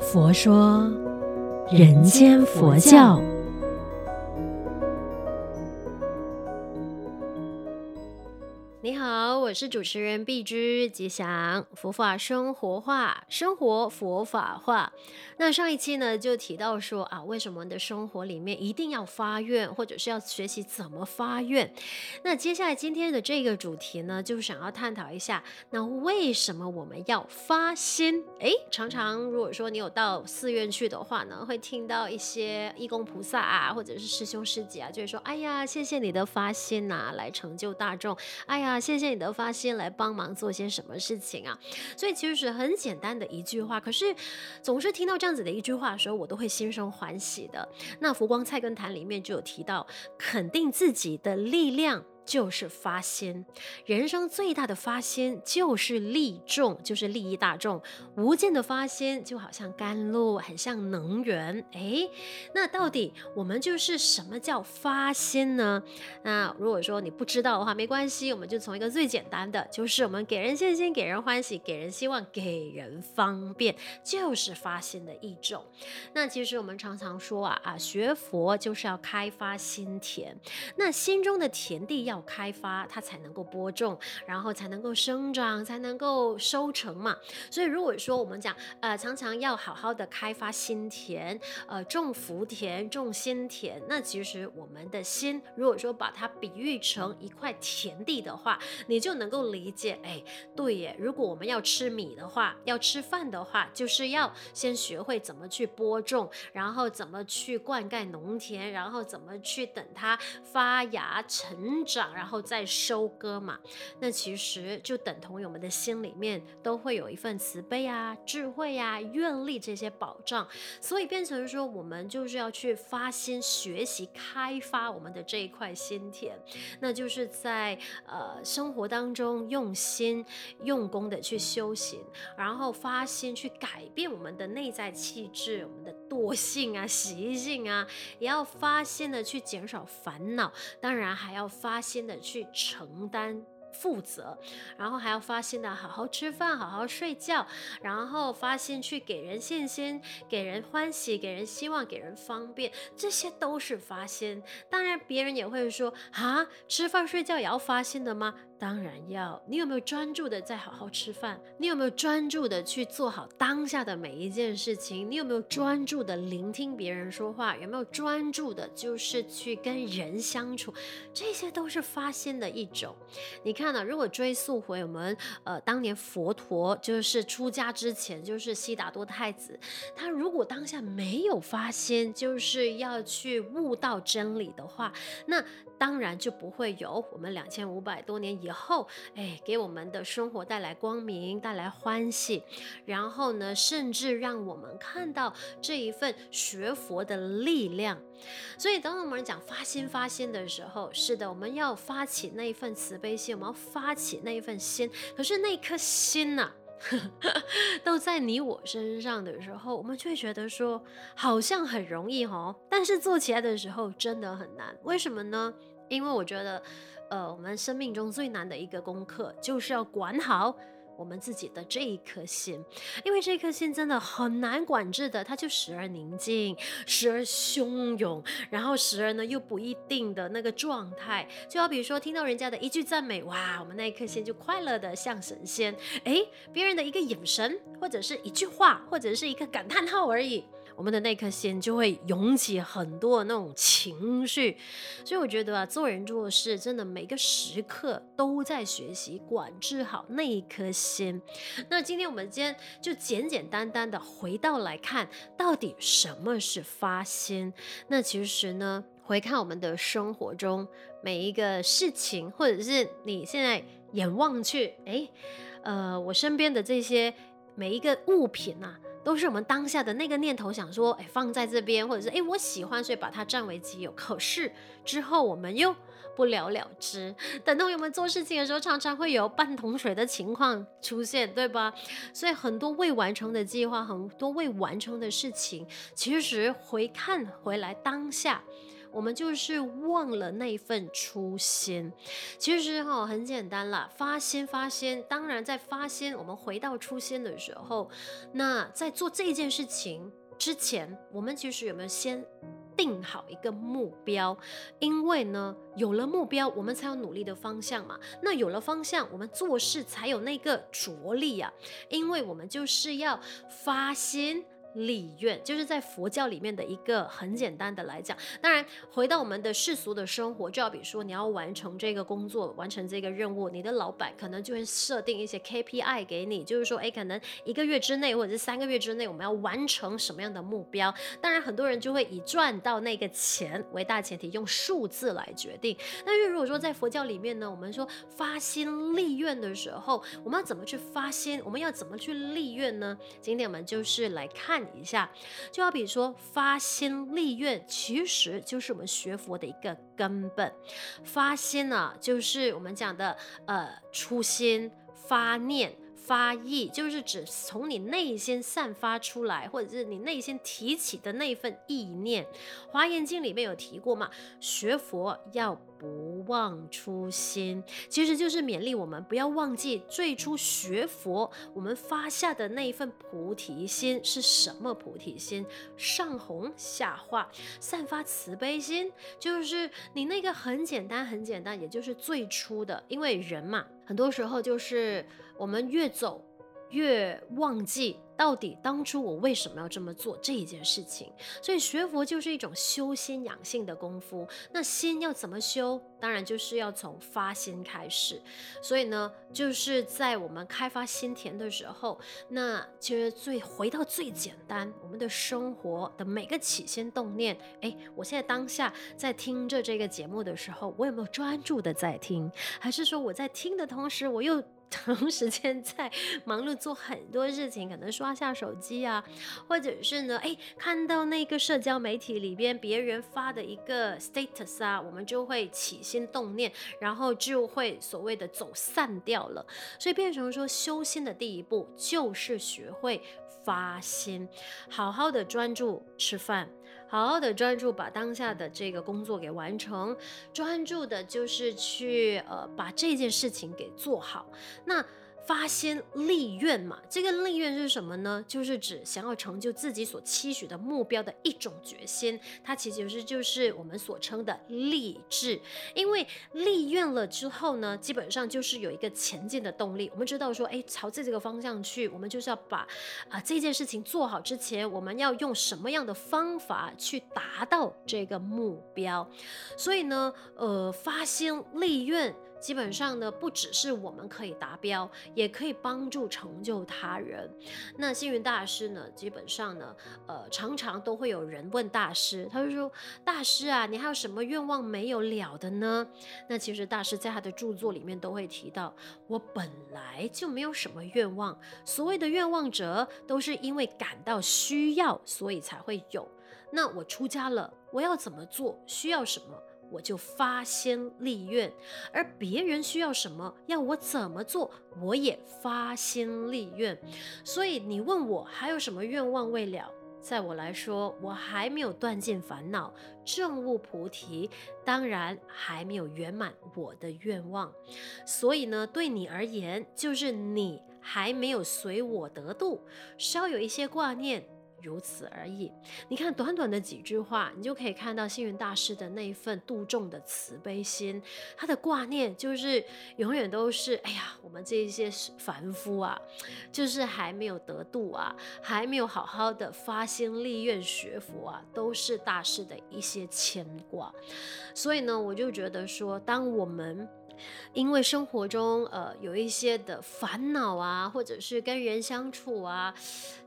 佛说人间佛教。是主持人碧枝吉祥，佛法生活化，生活佛法化。那上一期呢，就提到说啊，为什么你的生活里面一定要发愿，或者是要学习怎么发愿？那接下来今天的这个主题呢，就想要探讨一下，那为什么我们要发心？诶，常常如果说你有到寺院去的话呢，会听到一些义工菩萨啊，或者是师兄师姐啊，就会说，哎呀，谢谢你的发心呐，来成就大众，哎呀。谢谢你的发他先来帮忙做些什么事情啊？所以其实是很简单的一句话，可是总是听到这样子的一句话的时候，我都会心生欢喜的。那《佛光菜根谭》里面就有提到，肯定自己的力量。就是发心，人生最大的发心就是利众，就是利益大众。无尽的发心就好像甘露，很像能源。诶，那到底我们就是什么叫发心呢？那如果说你不知道的话，没关系，我们就从一个最简单的，就是我们给人信心、给人欢喜、给人希望、给人方便，就是发心的一种。那其实我们常常说啊啊，学佛就是要开发心田，那心中的田地要。要开发，它才能够播种，然后才能够生长，才能够收成嘛。所以如果说我们讲，呃，常常要好好的开发心田，呃，种福田，种心田，那其实我们的心，如果说把它比喻成一块田地的话，你就能够理解，哎，对耶。如果我们要吃米的话，要吃饭的话，就是要先学会怎么去播种，然后怎么去灌溉农田，然后怎么去等它发芽成长。然后再收割嘛，那其实就等同于我们的心里面都会有一份慈悲啊、智慧啊、愿力这些保障，所以变成说我们就是要去发心学习开发我们的这一块心田，那就是在呃生活当中用心用功的去修行，然后发心去改变我们的内在气质、我们的惰性啊、习性啊，也要发心的去减少烦恼，当然还要发心。心的去承担负责，然后还要发心的好好吃饭，好好睡觉，然后发心去给人信心，给人欢喜，给人希望，给人方便，这些都是发心。当然，别人也会说啊，吃饭睡觉也要发心的吗？当然要，你有没有专注的在好好吃饭？你有没有专注的去做好当下的每一件事情？你有没有专注的聆听别人说话？有没有专注的，就是去跟人相处？这些都是发心的一种。你看呢、如果追溯回我们呃当年佛陀就是出家之前，就是悉达多太子，他如果当下没有发心，就是要去悟道真理的话，那当然就不会有我们两千五百多年以后，哎，给我们的生活带来光明，带来欢喜，然后呢，甚至让我们看到这一份学佛的力量。所以，当我们讲发心发心的时候，是的，我们要发起那一份慈悲心，我们要发起那一份心。可是那颗心呐，都在你我身上的时候，我们就会觉得说，好像很容易哦，但是做起来的时候真的很难。为什么呢？因为我觉得。呃，我们生命中最难的一个功课，就是要管好我们自己的这一颗心，因为这颗心真的很难管制的，它就时而宁静，时而汹涌，然后时而呢又不一定的那个状态。就好比说，听到人家的一句赞美，哇，我们那一颗心就快乐的像神仙。诶，别人的一个眼神，或者是一句话，或者是一个感叹号而已。我们的那颗心就会涌起很多的那种情绪，所以我觉得啊，做人做事真的每个时刻都在学习管制好那一颗心。那今天我们今天就简简单单的回到来看，到底什么是发心？那其实呢，回看我们的生活中每一个事情，或者是你现在眼望去，诶，呃，我身边的这些每一个物品啊。都是我们当下的那个念头，想说，哎，放在这边，或者是哎，我喜欢，所以把它占为己有。可是之后我们又不了了之。等到我们做事情的时候，常常会有半桶水的情况出现，对吧？所以很多未完成的计划，很多未完成的事情，其实回看回来当下。我们就是忘了那份初心。其实哈、哦，很简单啦，发心发心。当然，在发心，我们回到初心的时候，那在做这件事情之前，我们其实有没有先定好一个目标？因为呢，有了目标，我们才有努力的方向嘛。那有了方向，我们做事才有那个着力啊。因为我们就是要发心。立愿就是在佛教里面的一个很简单的来讲，当然回到我们的世俗的生活，就要比如说你要完成这个工作，完成这个任务，你的老板可能就会设定一些 KPI 给你，就是说，哎，可能一个月之内或者是三个月之内，我们要完成什么样的目标？当然，很多人就会以赚到那个钱为大前提，用数字来决定。但是如果说在佛教里面呢，我们说发心立愿的时候，我们要怎么去发心？我们要怎么去立愿呢？今天我们就是来看。一下，就好比说发心立愿，其实就是我们学佛的一个根本。发心呢、就是我们讲的呃初心发念。发意就是指从你内心散发出来，或者是你内心提起的那份意念。华严经里面有提过嘛，学佛要不忘初心，其实就是勉励我们不要忘记最初学佛我们发下的那一份菩提心是什么菩提心？上红下化，散发慈悲心，就是你那个很简单很简单，也就是最初的，因为人嘛，很多时候就是。我们越走越忘记。到底当初我为什么要这么做这一件事情？所以学佛就是一种修心养性的功夫。那心要怎么修？当然就是要从发心开始。所以呢，就是在我们开发心田的时候，那其实最回到最简单，我们的生活的每个起心动念。哎，我现在当下在听着这个节目的时候，我有没有专注的在听？还是说我在听的同时，我又长时间在忙碌做很多事情，可能。刷下手机啊，或者是呢，哎，看到那个社交媒体里边别人发的一个 status 啊，我们就会起心动念，然后就会所谓的走散掉了。所以变成说，修心的第一步就是学会发心，好好的专注吃饭，好好的专注把当下的这个工作给完成，专注的就是去呃把这件事情给做好。那发心立愿嘛，这个立愿是什么呢？就是指想要成就自己所期许的目标的一种决心。它其实是就是我们所称的立志。因为立愿了之后呢，基本上就是有一个前进的动力。我们知道说，哎，朝着这个方向去，我们就是要把啊、这件事情做好之前，我们要用什么样的方法去达到这个目标。所以呢，呃，发心立愿。基本上呢，不只是我们可以达标，也可以帮助成就他人。那星云大师呢，基本上呢，呃，常常都会有人问大师，他就说：“大师啊，你还有什么愿望没有了的呢？”那其实大师在他的著作里面都会提到：“我本来就没有什么愿望，所谓的愿望者，都是因为感到需要，所以才会有。那我出家了，我要怎么做？需要什么？”我就发心立愿，而别人需要什么，要我怎么做，我也发心立愿。所以你问我还有什么愿望未了，在我来说，我还没有断尽烦恼，证悟菩提，当然还没有圆满我的愿望。所以呢，对你而言，就是你还没有随我得度，稍有一些挂念。如此而已。你看，短短的几句话，你就可以看到星云大师的那一份度众的慈悲心。他的挂念就是永远都是：哎呀，我们这一些凡夫啊，就是还没有得度啊，还没有好好的发心立愿学佛啊，都是大师的一些牵挂。所以呢，我就觉得说，当我们因为生活中呃有一些的烦恼啊，或者是跟人相处啊，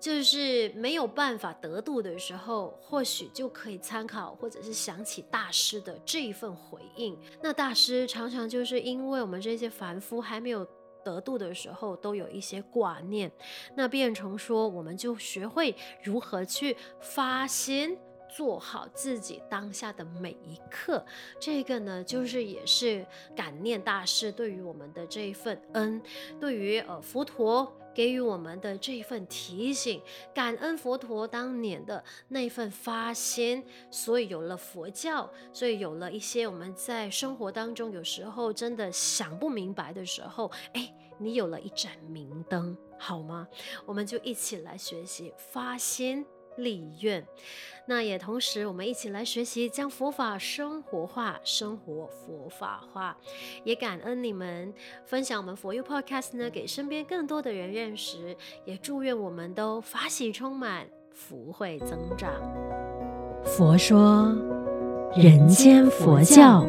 就是没有办法得度的时候，或许就可以参考或者是想起大师的这一份回应。那大师常常就是因为我们这些凡夫还没有得度的时候，都有一些挂念，那变成说我们就学会如何去发心。做好自己当下的每一刻，这个呢，就是也是感念大师对于我们的这一份恩，对于呃佛陀给予我们的这一份提醒，感恩佛陀当年的那份发心，所以有了佛教，所以有了一些我们在生活当中有时候真的想不明白的时候，哎，你有了一盏明灯，好吗？我们就一起来学习发心。立愿，那也同时，我们一起来学习将佛法生活化，生活佛法化。也感恩你们分享我们 For You Podcast 呢，给身边更多的人认识。也祝愿我们都法喜充满，福慧增长。佛说，人间佛教。